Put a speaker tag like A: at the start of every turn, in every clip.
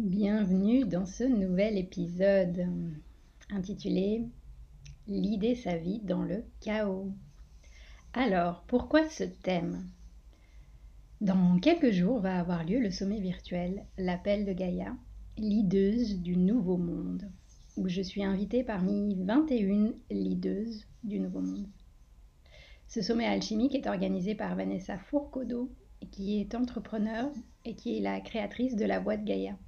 A: Bienvenue dans ce nouvel épisode intitulé L'idée sa vie dans le chaos. Alors, pourquoi ce thème? Dans quelques jours va avoir lieu le sommet virtuel L'appel de Gaïa, leaduse du nouveau monde, où je suis invitée parmi 21 leadeuses du nouveau monde. Ce sommet alchimique est organisé par Vanessa Fourcodo, qui est entrepreneur et qui est la créatrice de la Voix de Gaïa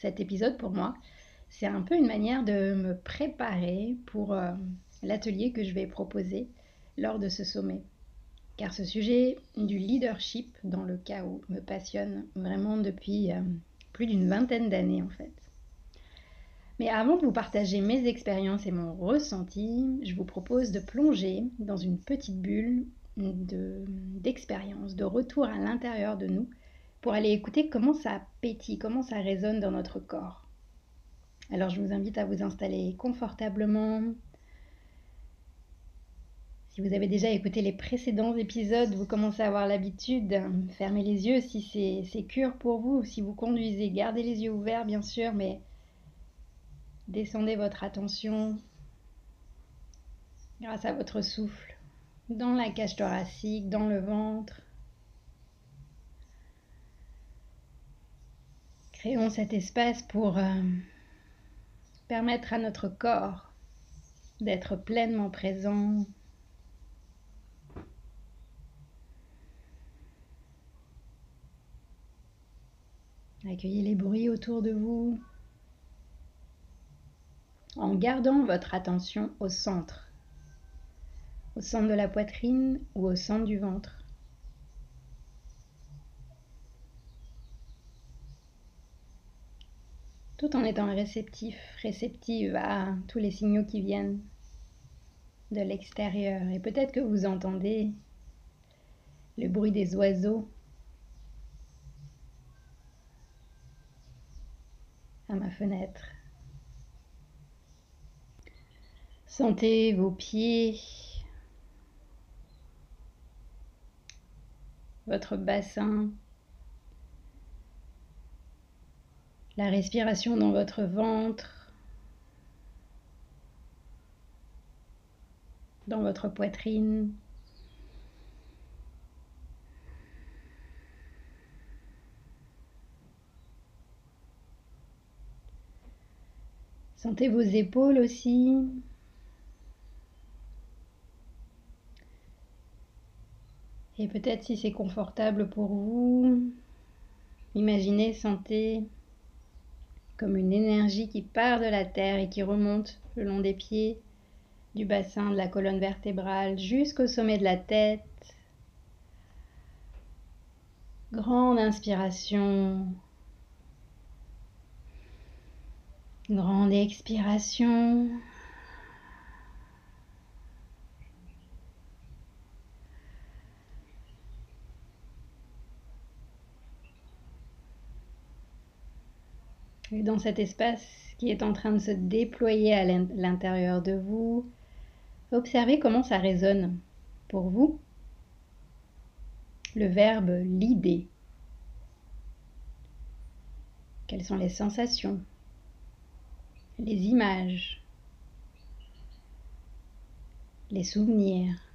A: cet épisode pour moi, c'est un peu une manière de me préparer pour euh, l'atelier que je vais proposer lors de ce sommet. Car ce sujet du leadership dans le chaos me passionne vraiment depuis euh, plus d'une vingtaine d'années en fait. Mais avant de vous partager mes expériences et mon ressenti, je vous propose de plonger dans une petite bulle d'expérience, de retour à l'intérieur de nous pour aller écouter comment ça pétille, comment ça résonne dans notre corps. Alors je vous invite à vous installer confortablement. Si vous avez déjà écouté les précédents épisodes, vous commencez à avoir l'habitude. Fermez les yeux si c'est cure pour vous. Si vous conduisez, gardez les yeux ouverts bien sûr, mais descendez votre attention grâce à votre souffle dans la cage thoracique, dans le ventre. Créons cet espace pour euh, permettre à notre corps d'être pleinement présent. Accueillez les bruits autour de vous en gardant votre attention au centre, au centre de la poitrine ou au centre du ventre. Tout en étant réceptif, réceptive à tous les signaux qui viennent de l'extérieur. Et peut-être que vous entendez le bruit des oiseaux à ma fenêtre. Sentez vos pieds, votre bassin la respiration dans votre ventre, dans votre poitrine. Sentez vos épaules aussi. Et peut-être si c'est confortable pour vous, imaginez, sentez comme une énergie qui part de la terre et qui remonte le long des pieds, du bassin, de la colonne vertébrale jusqu'au sommet de la tête. Grande inspiration. Grande expiration. Dans cet espace qui est en train de se déployer à l'intérieur de vous, observez comment ça résonne pour vous. Le verbe l'idée. Quelles sont les sensations, les images, les souvenirs?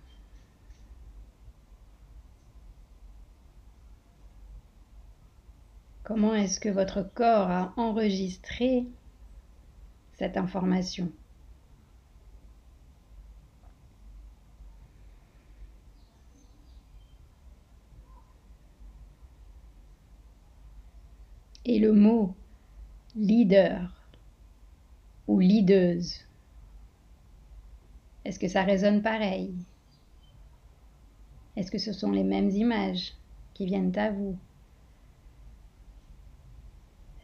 A: Comment est-ce que votre corps a enregistré cette information? Et le mot leader ou leaduse, est-ce que ça résonne pareil? Est-ce que ce sont les mêmes images qui viennent à vous?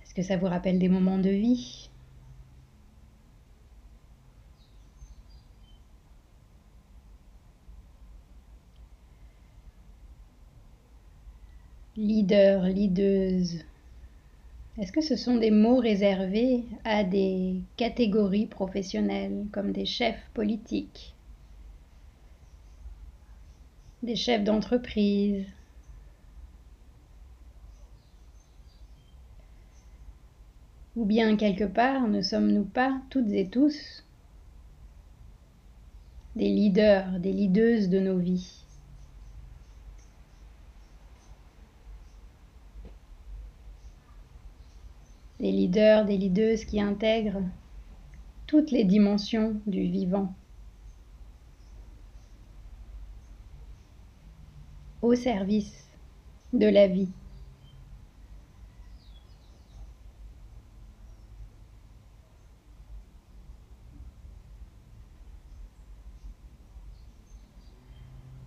A: Est-ce que ça vous rappelle des moments de vie? Leader, leaduse. Est-ce que ce sont des mots réservés à des catégories professionnelles comme des chefs politiques, des chefs d'entreprise, Ou bien quelque part ne sommes-nous pas toutes et tous des leaders, des leadeuses de nos vies? Des leaders, des leadeuses qui intègrent toutes les dimensions du vivant. au service de la vie.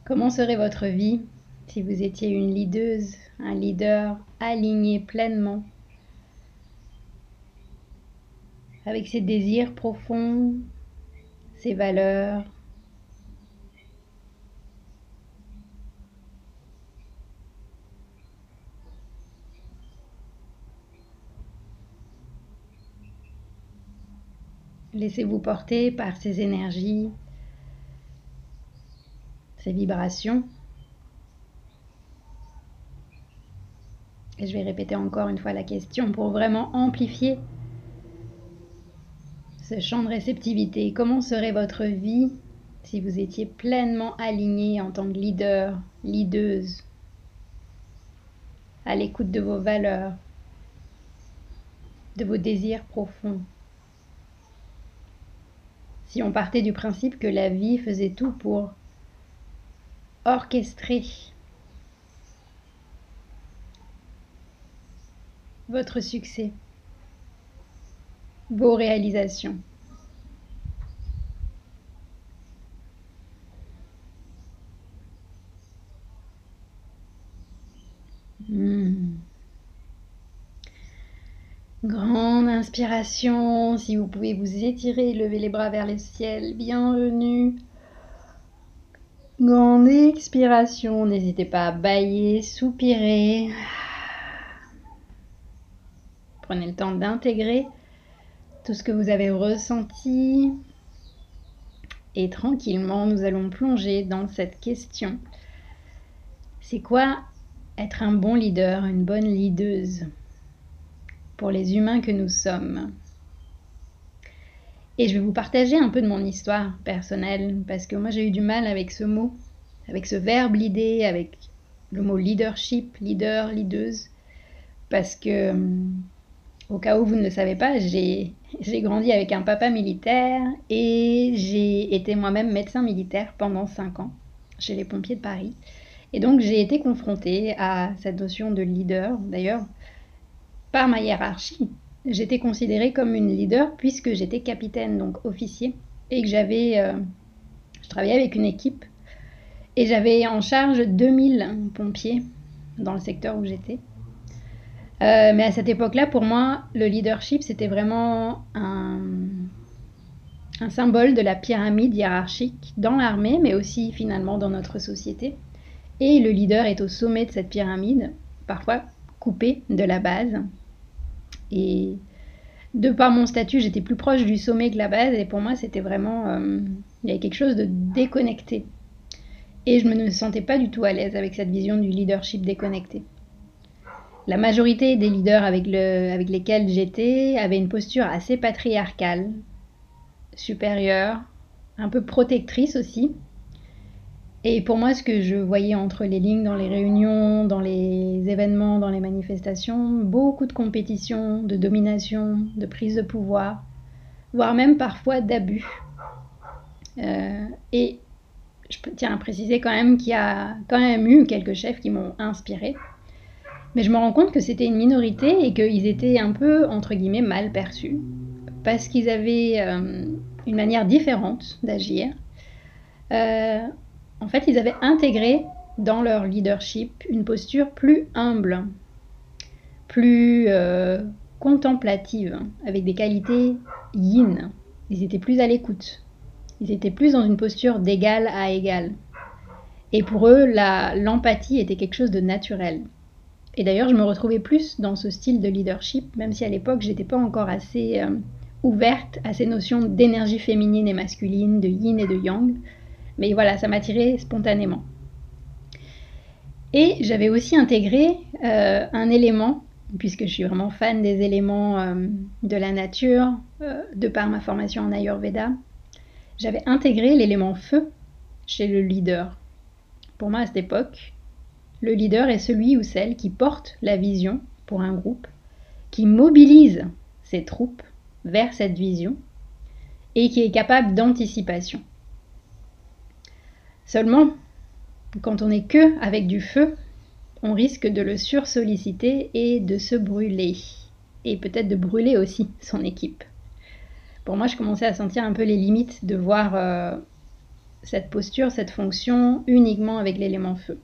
A: Comment serait votre vie si vous étiez une leaduse, un leader aligné pleinement avec ses désirs profonds, ses valeurs, Laissez-vous porter par ces énergies ces vibrations. Et je vais répéter encore une fois la question pour vraiment amplifier ce champ de réceptivité. Comment serait votre vie si vous étiez pleinement aligné en tant que leader, leaduse, à l'écoute de vos valeurs, de vos désirs profonds? Si on partait du principe que la vie faisait tout pour orchestrer votre succès, vos réalisations. Hmm. Grande inspiration, si vous pouvez vous étirer, lever les bras vers le ciel, bienvenue. Grande expiration, n'hésitez pas à bailler, soupirer. Prenez le temps d'intégrer tout ce que vous avez ressenti. Et tranquillement, nous allons plonger dans cette question. C'est quoi être un bon leader, une bonne leaduse pour les humains que nous sommes? Et je vais vous partager un peu de mon histoire personnelle, parce que moi j'ai eu du mal avec ce mot, avec ce verbe l'idée, avec le mot leadership, leader, leaduse, parce que, au cas où vous ne le savez pas, j'ai grandi avec un papa militaire et j'ai été moi-même médecin militaire pendant 5 ans chez les pompiers de Paris. Et donc j'ai été confrontée à cette notion de leader, d'ailleurs, par ma hiérarchie, j'étais considérée comme une leader puisque j'étais capitaine, donc officier, et que j'avais, euh, je travaillais avec une équipe et j'avais en charge 2000 pompiers dans le secteur où j'étais. Euh, mais à cette époque-là, pour moi, le leadership, c'était vraiment un, un symbole de la pyramide hiérarchique dans l'armée, mais aussi finalement dans notre société. Et le leader est au sommet de cette pyramide, parfois coupé de la base, et de par mon statut, j'étais plus proche du sommet que la base et pour moi, c'était vraiment. Euh, il y avait quelque chose de déconnecté. Et je ne me sentais pas du tout à l'aise avec cette vision du leadership déconnecté. La majorité des leaders avec, avec lesquels j'étais avaient une posture assez patriarcale, supérieure, un peu protectrice aussi. Et pour moi, ce que je voyais entre les lignes dans les réunions, dans les événements, dans les manifestations, beaucoup de compétition, de domination, de prise de pouvoir, voire même parfois d'abus. Euh, et je tiens à préciser quand même qu'il y a quand même eu quelques chefs qui m'ont inspiré. Mais je me rends compte que c'était une minorité et qu'ils étaient un peu, entre guillemets, mal perçus. Parce qu'ils avaient euh, une manière différente d'agir. Euh, en fait, ils avaient intégré dans leur leadership une posture plus humble, plus euh, contemplative, avec des qualités yin. Ils étaient plus à l'écoute. Ils étaient plus dans une posture d'égal à égal. Et pour eux, l'empathie était quelque chose de naturel. Et d'ailleurs, je me retrouvais plus dans ce style de leadership, même si à l'époque, j'étais pas encore assez euh, ouverte à ces notions d'énergie féminine et masculine, de yin et de yang. Mais voilà, ça m'attirait spontanément. Et j'avais aussi intégré euh, un élément, puisque je suis vraiment fan des éléments euh, de la nature, euh, de par ma formation en Ayurveda, j'avais intégré l'élément feu chez le leader. Pour moi, à cette époque, le leader est celui ou celle qui porte la vision pour un groupe, qui mobilise ses troupes vers cette vision et qui est capable d'anticipation. Seulement, quand on n'est que avec du feu, on risque de le sursolliciter et de se brûler. Et peut-être de brûler aussi son équipe. Pour moi, je commençais à sentir un peu les limites de voir euh, cette posture, cette fonction uniquement avec l'élément feu.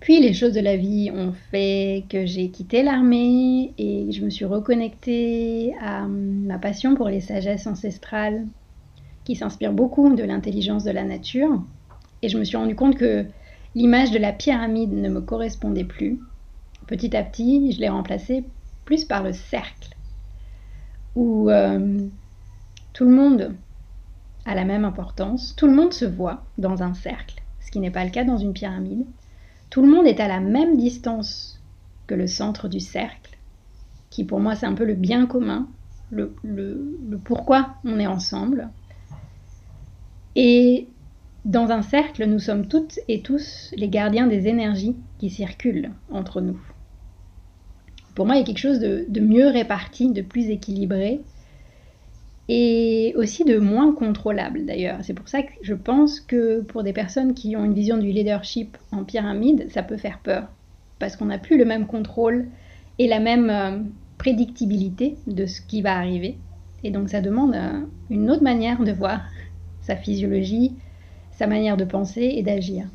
A: Puis les choses de la vie ont fait que j'ai quitté l'armée et je me suis reconnectée à ma passion pour les sagesses ancestrales, qui s'inspire beaucoup de l'intelligence de la nature. Et je me suis rendu compte que l'image de la pyramide ne me correspondait plus. Petit à petit, je l'ai remplacée plus par le cercle, où euh, tout le monde a la même importance, tout le monde se voit dans un cercle, ce qui n'est pas le cas dans une pyramide. Tout le monde est à la même distance que le centre du cercle, qui pour moi c'est un peu le bien commun, le, le pourquoi on est ensemble, et dans un cercle, nous sommes toutes et tous les gardiens des énergies qui circulent entre nous. Pour moi, il y a quelque chose de, mieux réparti, de plus équilibré et aussi de moins contrôlable d'ailleurs. C'est pour ça que je pense que pour des personnes qui ont une vision du leadership en pyramide, ça peut faire peur parce qu'on n'a plus le même contrôle et la même euh, prédictibilité de ce qui va arriver. Et donc ça demande euh, une autre manière de voir sa physiologie, sa manière de penser et d'agir.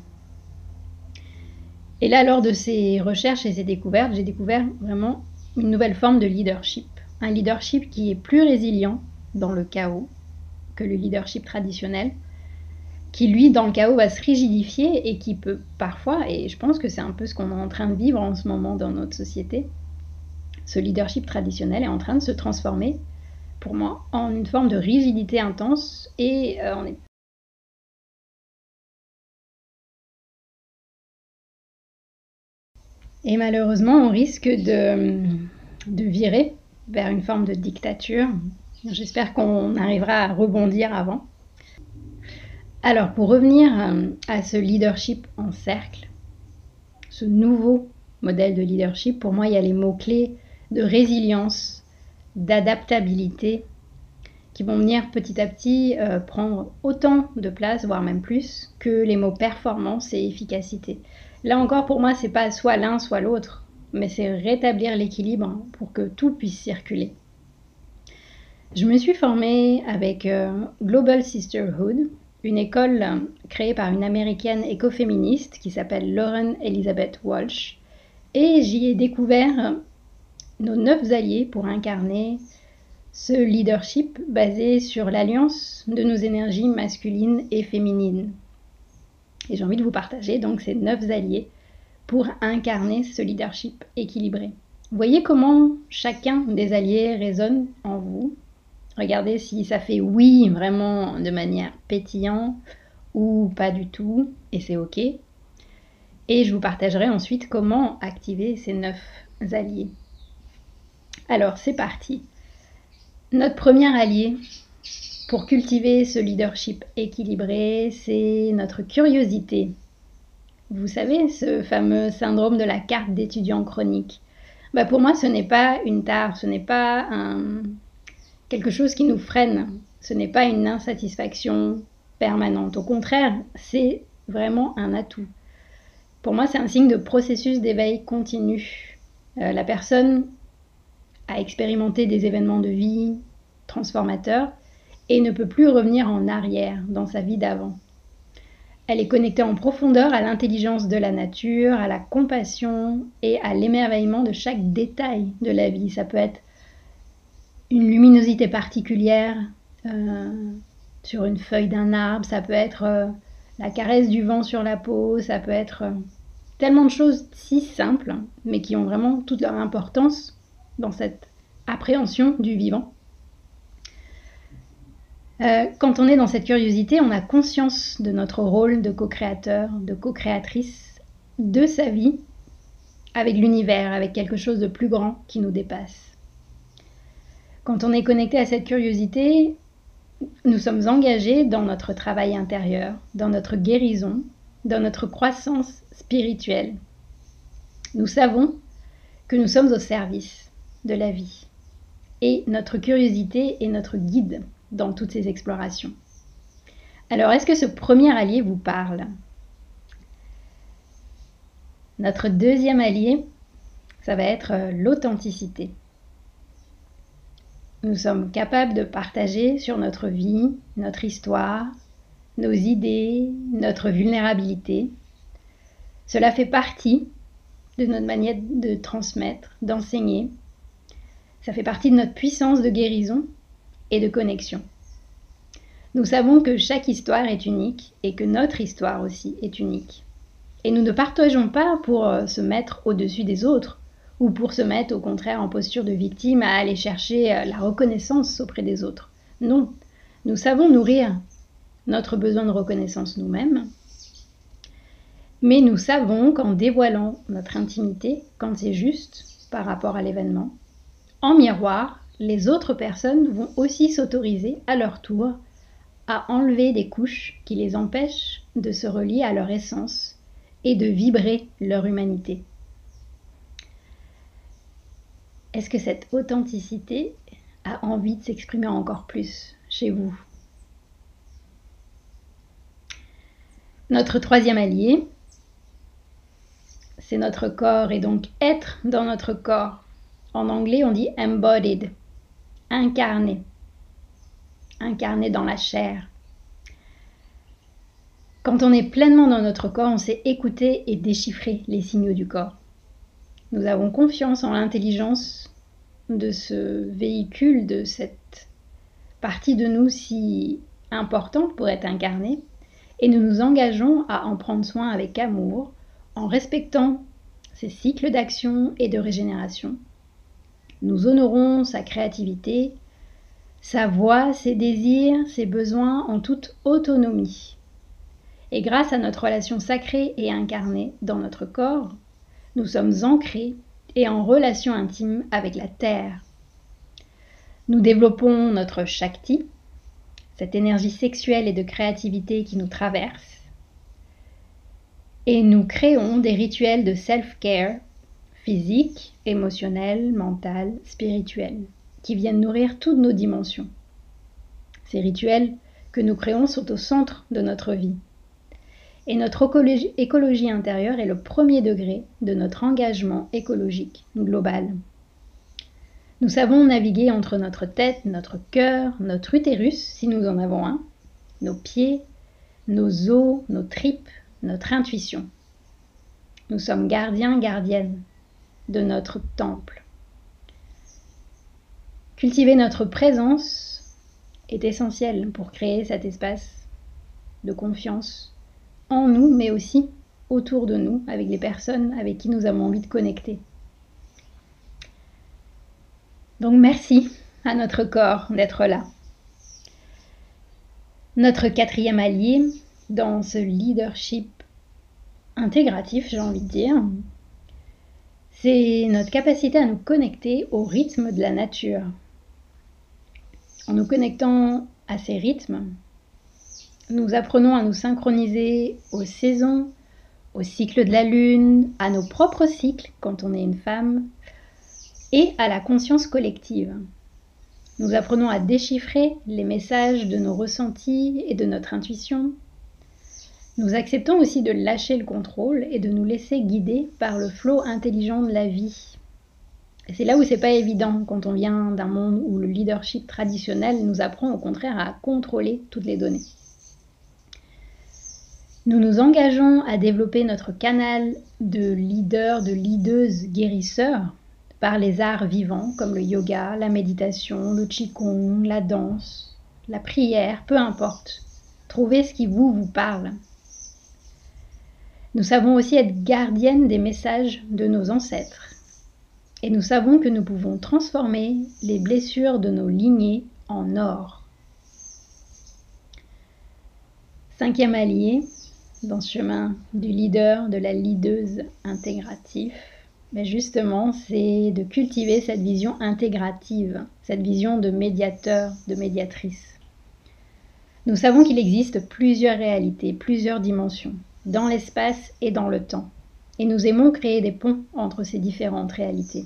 A: Et là, lors de ces recherches et ces découvertes, j'ai découvert vraiment une nouvelle forme de leadership. Un leadership qui est plus résilient dans le chaos que le leadership traditionnel, qui lui, dans le chaos, va se rigidifier et qui peut parfois, et je pense que c'est un peu ce qu'on est en train de vivre en ce moment dans notre société, ce leadership traditionnel est en train de se transformer pour moi en une forme de rigidité intense et euh, on est Et malheureusement, on risque de, de, virer vers une forme de dictature. J'espère qu'on arrivera à rebondir avant. Alors, pour revenir euh, à ce leadership en cercle, ce nouveau modèle de leadership, pour moi, il y a les mots-clés de résilience, d'adaptabilité qui vont venir petit à petit euh, prendre autant de place, voire même plus, que les mots performance et efficacité. Là encore, pour moi, c'est pas soit l'un, soit l'autre, mais c'est rétablir l'équilibre pour que tout puisse circuler. Je me suis formée avec euh, Global Sisterhood, une école euh, créée par une américaine écoféministe qui s'appelle Lauren Elizabeth Walsh, et j'y ai découvert nos neuf alliés pour incarner ce leadership basé sur l'alliance de nos énergies masculines et féminines. Et j'ai envie de vous partager donc ces neuf alliés pour incarner ce leadership équilibré. Voyez comment chacun des alliés résonne en vous? Regardez si ça fait oui vraiment de manière pétillante ou pas du tout, et c'est ok. Et je vous partagerai ensuite comment activer ces neuf alliés. Alors c'est parti. Notre premier allié pour cultiver ce leadership équilibré, c'est notre curiosité. Vous savez, ce fameux syndrome de la carte d'étudiant chronique. Bah pour moi, ce n'est pas une tare, ce n'est pas quelque chose qui nous freine, ce n'est pas une insatisfaction permanente. Au contraire, c'est vraiment un atout. Pour moi, c'est un signe de processus d'éveil continu. Euh, la personne a expérimenté des événements de vie transformateurs et ne peut plus revenir en arrière dans sa vie d'avant. Elle est connectée en profondeur à l'intelligence de la nature, à la compassion et à l'émerveillement de chaque détail de la vie. Ça peut être une luminosité particulière euh, sur une feuille d'un arbre, ça peut être euh, la caresse du vent sur la peau, ça peut être euh, tellement de choses si simples, mais qui ont vraiment toute leur importance dans cette appréhension du vivant. Euh, quand on est dans cette curiosité, on a conscience de notre rôle de co-créateur, de co-créatrice de sa vie avec l'univers, avec quelque chose de plus grand qui nous dépasse. Quand on est connecté à cette curiosité, nous sommes engagés dans notre travail intérieur, dans notre guérison, dans notre croissance spirituelle. Nous savons que nous sommes au service de la vie et notre curiosité est notre guide dans toutes ces explorations. Alors, est-ce que ce premier allié vous parle? Notre deuxième allié, ça va être euh, l'authenticité. Nous sommes capables de partager sur notre vie, notre histoire, nos idées, notre vulnérabilité. Cela fait partie de notre manière de transmettre, d'enseigner. Ça fait partie de notre puissance de guérison et de connexion. Nous savons que chaque histoire est unique et que notre histoire aussi est unique. Et nous ne partageons pas pour euh, se mettre au-dessus des autres ou pour se mettre au contraire en posture de victime à aller chercher euh, la reconnaissance auprès des autres. Non, nous savons nourrir notre besoin de reconnaissance nous-mêmes, mais nous savons qu'en dévoilant notre intimité, quand c'est juste par rapport à l'événement, en miroir, les autres personnes vont aussi s'autoriser à leur tour à enlever des couches qui les empêchent de se relier à leur essence et de vibrer leur humanité. Est-ce que cette authenticité a envie de s'exprimer encore plus chez vous? Notre troisième allié, c'est notre corps et donc être dans notre corps. En anglais, on dit embodied, incarné, incarné dans la chair. Quand on est pleinement dans notre corps, on sait écouter et déchiffrer les signaux du corps. Nous avons confiance en l'intelligence de ce véhicule, de cette partie de nous si importante pour être incarnée, et nous nous engageons à en prendre soin avec amour, en respectant ses cycles d'action et de régénération, nous honorons sa créativité, sa voix, ses désirs, ses besoins en toute autonomie. Et grâce à notre relation sacrée et incarnée dans notre corps, nous sommes ancrés et en relation intime avec la Terre. Nous développons notre Shakti, cette énergie sexuelle et de créativité qui nous traverse, et nous créons des rituels de self-care physique, émotionnel, mental, spirituel, qui viennent nourrir toutes nos dimensions. Ces rituels que nous créons sont au centre de notre vie. Et notre écologie intérieure est le premier degré de notre engagement écologique global. Nous savons naviguer entre notre tête, notre cœur, notre utérus, si nous en avons un, nos pieds, nos os, nos tripes, notre intuition. Nous sommes gardiens, gardiennes de notre temple. Cultiver notre présence est essentiel pour créer cet espace de confiance en nous, mais aussi autour de nous, avec les personnes avec qui nous avons envie de connecter. Donc merci à notre corps d'être là. Notre quatrième allié dans ce leadership intégratif, j'ai envie de dire, c'est notre capacité à nous connecter au rythme de la nature. En nous connectant à ces rythmes, nous apprenons à nous synchroniser aux saisons, au cycle de la lune, à nos propres cycles quand on est une femme, et à la conscience collective. Nous apprenons à déchiffrer les messages de nos ressentis et de notre intuition. Nous acceptons aussi de lâcher le contrôle et de nous laisser guider par le flot intelligent de la vie. C'est là où c'est pas évident quand on vient d'un monde où le leadership traditionnel nous apprend au contraire à contrôler toutes les données. Nous nous engageons à développer notre canal de leader, de leaders guérisseurs par les arts vivants comme le yoga, la méditation, le qigong, la danse, la prière, peu importe. Trouvez ce qui vous vous parle. Nous savons aussi être gardiennes des messages de nos ancêtres. Et nous savons que nous pouvons transformer les blessures de nos lignées en or. Cinquième allié, dans ce chemin du leader, de la leaduse intégratif, mais justement, c'est de cultiver cette vision intégrative, cette vision de médiateur, de médiatrice. Nous savons qu'il existe plusieurs réalités, plusieurs dimensions, dans l'espace et dans le temps, et nous aimons créer des ponts entre ces différentes réalités.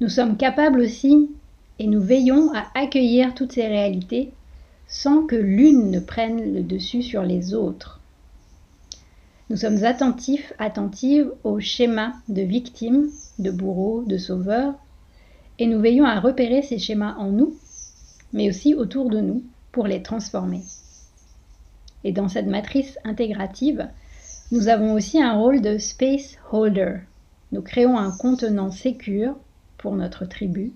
A: Nous sommes capables aussi, et nous veillons à accueillir toutes ces réalités sans que l'une ne prenne le dessus sur les autres. Nous sommes attentifs, attentives au schéma de victime, de bourreau, de sauveur, et nous veillons à repérer ces schémas en nous, mais aussi autour de nous, pour les transformer. Et dans cette matrice intégrative, nous avons aussi un rôle de space holder. Nous créons un contenant sécure pour notre tribu,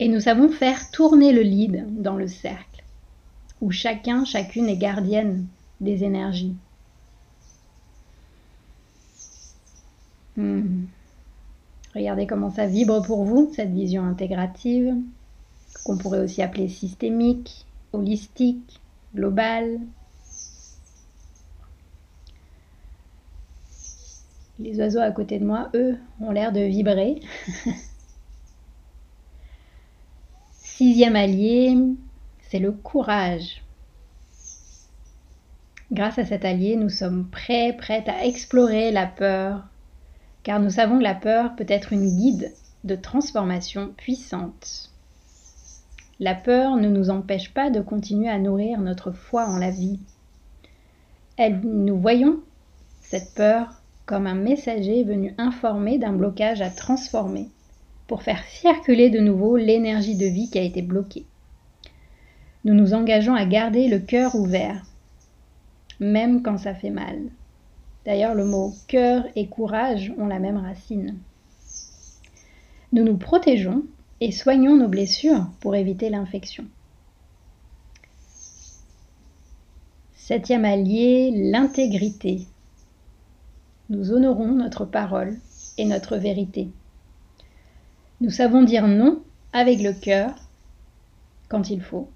A: et nous savons faire tourner le lead dans le cercle, où chacun, chacune est gardienne des énergies. Hmm. Regardez comment ça vibre pour vous, cette vision intégrative, qu'on pourrait aussi appeler systémique, holistique, globale. Les oiseaux à côté de moi, eux, ont l'air de vibrer. Sixième allié, c'est le courage. Grâce à cet allié, nous sommes prêts, prêtes à explorer la peur, car nous savons que la peur peut être une guide de transformation puissante. La peur ne nous empêche pas de continuer à nourrir notre foi en la vie. Elle, nous voyons cette peur comme un messager venu informer d'un blocage à transformer pour faire circuler de nouveau l'énergie de vie qui a été bloquée. Nous nous engageons à garder le cœur ouvert, même quand ça fait mal. D'ailleurs, le mot cœur et courage ont la même racine. Nous nous protégeons et soignons nos blessures pour éviter l'infection. Septième allié, l'intégrité. Nous honorons notre parole et notre vérité. Nous savons dire non avec le cœur quand il faut,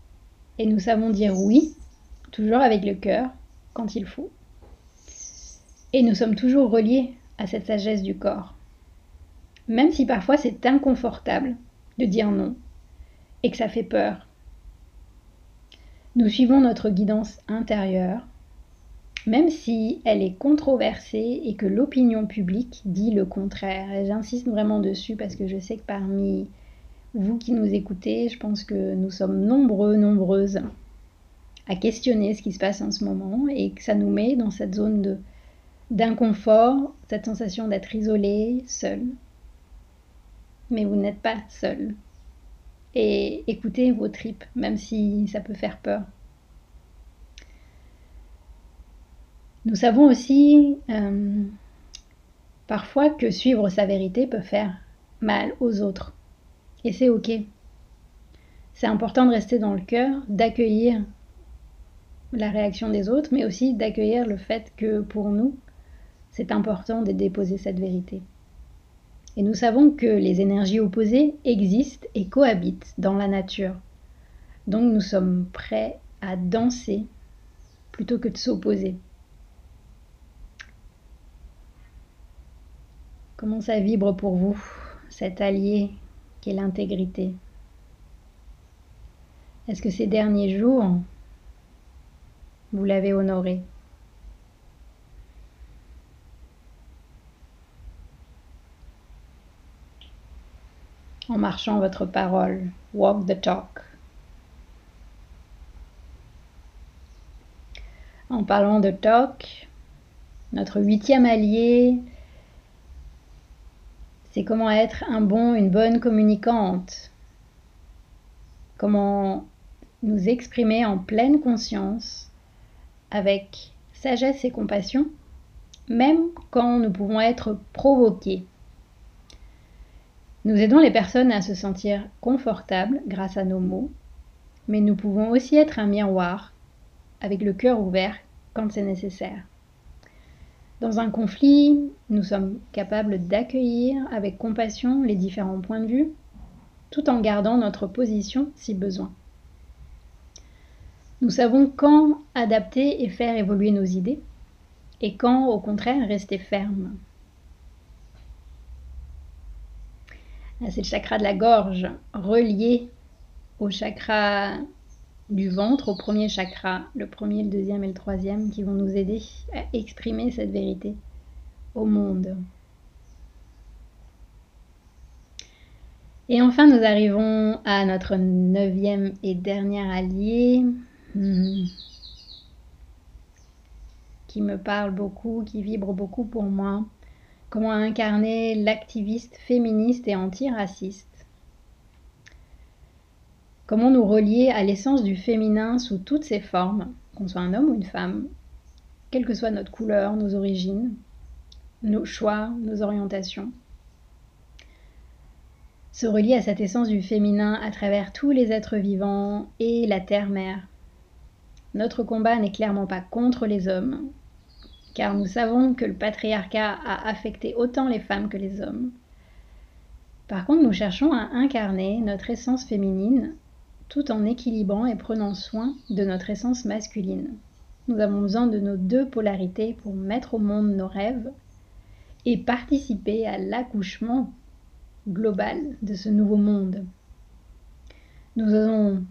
A: et nous savons dire oui, toujours avec le cœur, quand il faut. Et nous sommes toujours reliés à cette sagesse du corps. Même si parfois c'est inconfortable de dire non et que ça fait peur. Nous suivons notre guidance intérieure, même si elle est controversée et que l'opinion publique dit le contraire. J'insiste vraiment dessus parce que je sais que parmi vous qui nous écoutez, je pense que nous sommes nombreux, nombreuses à questionner ce qui se passe en ce moment et que ça nous met dans cette zone d'inconfort, cette sensation d'être isolé, seul. Mais vous n'êtes pas seul. Et écoutez vos tripes, même si ça peut faire peur. Nous savons aussi euh, parfois que suivre sa vérité peut faire mal aux autres. Et c'est ok. C'est important de rester dans le cœur, d'accueillir la réaction des autres, mais aussi d'accueillir le fait que pour nous, c'est important de déposer cette vérité. Et nous savons que les énergies opposées existent et cohabitent dans la nature. Donc nous sommes prêts à danser plutôt que de s'opposer. Comment ça vibre pour vous, cet allié qui est l'intégrité? Est-ce que ces derniers jours, vous l'avez honoré? En marchant votre parole, walk the talk. En parlant de talk, notre huitième allié, c'est comment être un bon, une bonne communicante. Comment nous exprimer en pleine conscience, avec sagesse et compassion, même quand nous pouvons être provoqués. Nous aidons les personnes à se sentir confortables grâce à nos mots, mais nous pouvons aussi être un miroir avec le cœur ouvert quand c'est nécessaire. Dans un conflit, nous sommes capables d'accueillir avec compassion les différents points de vue, tout en gardant notre position si besoin. Nous savons quand adapter et faire évoluer nos idées, et quand, au contraire, rester ferme. C'est le chakra de la gorge, relié au chakra du ventre au premier chakra, le premier, le deuxième et le troisième, qui vont nous aider à exprimer cette vérité au monde. Et enfin, nous arrivons à notre neuvième et dernier allié, hmm, qui me parle beaucoup, qui vibre beaucoup pour moi. Comment incarner l'activiste féministe et antiraciste Comment nous relier à l'essence du féminin sous toutes ses formes, qu'on soit un homme ou une femme, quelle que soit notre couleur, nos origines, nos choix, nos orientations. Se relier à cette essence du féminin à travers tous les êtres vivants et la terre-mère. Notre combat n'est clairement pas contre les hommes, car nous savons que le patriarcat a affecté autant les femmes que les hommes. Par contre, nous cherchons à incarner notre essence féminine tout en équilibrant et prenant soin de notre essence masculine. Nous avons besoin de nos deux polarités pour mettre au monde nos rêves et participer à l'accouchement global de ce nouveau monde. Nous allons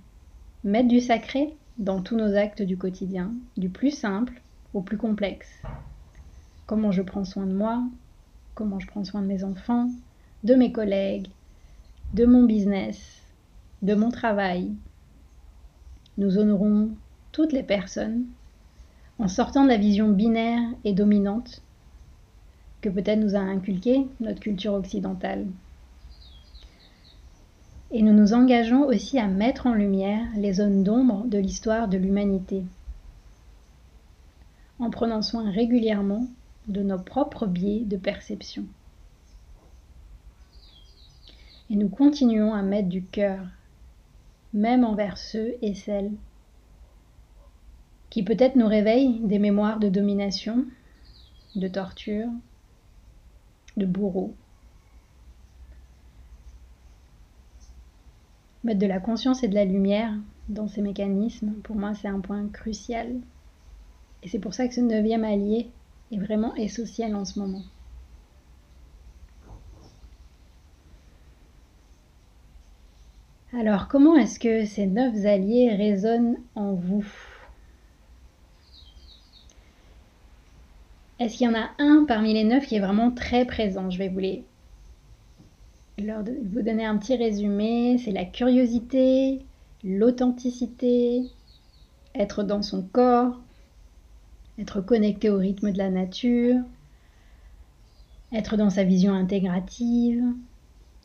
A: mettre du sacré dans tous nos actes du quotidien, du plus simple au plus complexe. Comment je prends soin de moi, comment je prends soin de mes enfants, de mes collègues, de mon business, de mon travail. Nous honorons toutes les personnes en sortant de la vision binaire et dominante que peut-être nous a inculqué notre culture occidentale. Et nous nous engageons aussi à mettre en lumière les zones d'ombre de l'histoire de l'humanité, en prenant soin régulièrement de nos propres biais de perception. Et nous continuons à mettre du cœur même envers ceux et celles qui peut-être nous réveillent des mémoires de domination, de torture, de bourreau. Mettre de la conscience et de la lumière dans ces mécanismes, pour moi, c'est un point crucial. Et c'est pour ça que ce neuvième allié est vraiment essentiel en ce moment. Alors, comment est-ce que ces neuf alliés résonnent en vous? Est-ce qu'il y en a un parmi les neuf qui est vraiment très présent? Je vais vous les vous donner un petit résumé. C'est la curiosité, l'authenticité, être dans son corps, être connecté au rythme de la nature, être dans sa vision intégrative,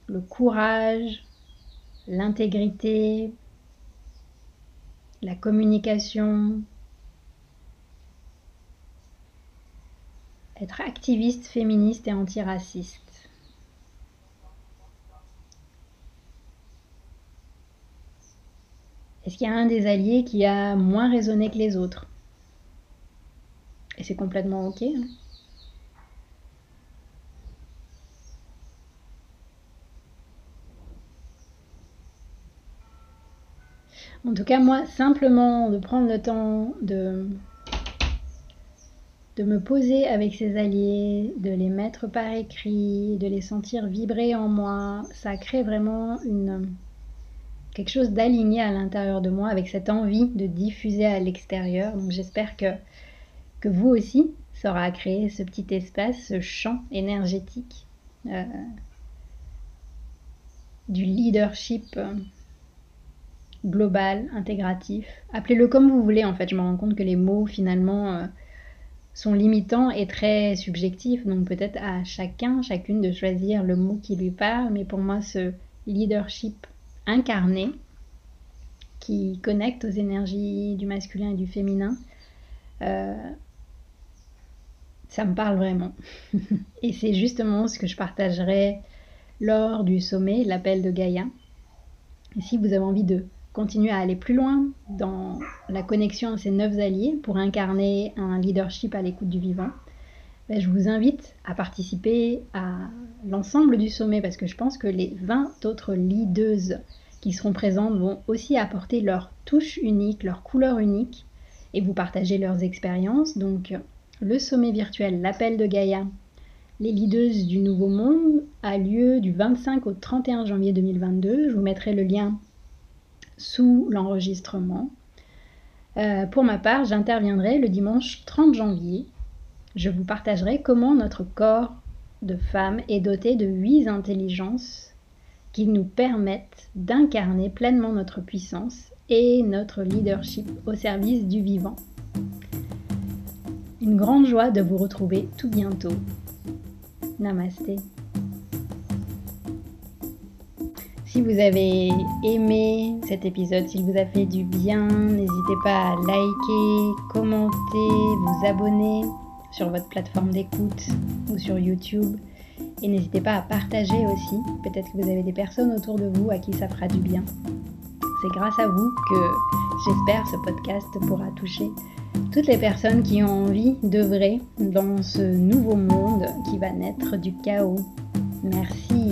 A: le courage, l'intégrité, la communication, être activiste, féministe et antiraciste. Est-ce qu'il y a un des alliés qui a moins résonné que les autres? Et c'est complètement ok. Hein? En tout cas, moi, simplement de prendre le temps de, de me poser avec ces alliés, de les mettre par écrit, de les sentir vibrer en moi, ça crée vraiment une, quelque chose d'aligné à l'intérieur de moi avec cette envie de diffuser à l'extérieur. Donc j'espère que, que vous aussi, ça aura ce petit espace, ce champ énergétique euh, du leadership euh, global, intégratif. Appelez-le comme vous voulez en fait. Je me rends compte que les mots finalement euh, sont limitants et très subjectifs. Donc peut-être à chacun, chacune de choisir le mot qui lui parle. Mais pour moi, ce leadership incarné qui connecte aux énergies du masculin et du féminin, ça me parle vraiment. et c'est justement ce que je partagerai lors du sommet, l'appel de Gaïa. Et si vous avez envie de continuer à aller plus loin dans la connexion à ces neuf alliés pour incarner un leadership à l'écoute du vivant, ben, je vous invite à participer à l'ensemble du sommet parce que je pense que les 20 autres leaders qui seront présentes vont aussi apporter leur touche unique, leur couleur unique et vous partager leurs expériences. Donc le sommet virtuel L'appel de Gaïa, les leaders du Nouveau Monde, a lieu du 25 au 31 janvier 2022. Je vous mettrai le lien sous l'enregistrement. Euh, pour ma part, j'interviendrai le dimanche 30 janvier. Je vous partagerai comment notre corps de femme est doté de huit intelligences qui nous permettent d'incarner pleinement notre puissance et notre leadership au service du vivant. Une grande joie de vous retrouver tout bientôt. Namasté. Si vous avez aimé cet épisode, s'il vous a fait du bien, n'hésitez pas à liker, commenter, vous abonner sur votre plateforme d'écoute ou sur YouTube. Et n'hésitez pas à partager aussi. Peut-être que vous avez des personnes autour de vous à qui ça fera du bien. C'est grâce à vous que j'espère ce podcast pourra toucher toutes les personnes qui ont envie d'œuvrer dans ce nouveau monde qui va naître du chaos. Merci